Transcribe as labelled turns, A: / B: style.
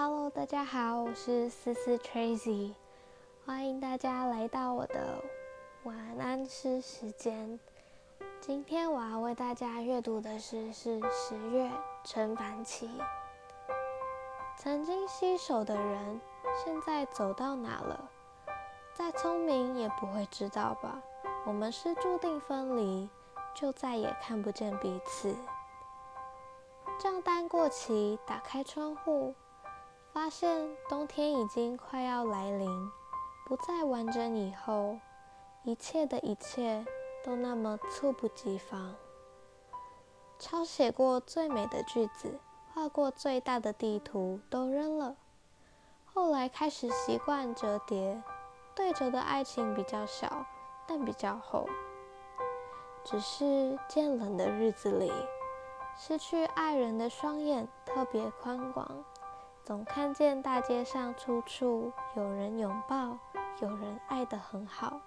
A: Hello，大家好，我是思思 Tracy，欢迎大家来到我的晚安诗时间。今天我要为大家阅读的诗是十月陈凡奇。曾经携手的人，现在走到哪了？再聪明也不会知道吧？我们是注定分离，就再也看不见彼此。账单过期，打开窗户，发现冬天已经快要来临，不再完整以后，一切的一切都那么猝不及防。抄写过最美的句子，画过最大的地图，都扔了。后来开始习惯折叠，对折的爱情比较小，但比较厚。只是渐冷的日子里。失去爱人的双眼特别宽广，总看见大街上处处有人拥抱，有人爱得很好。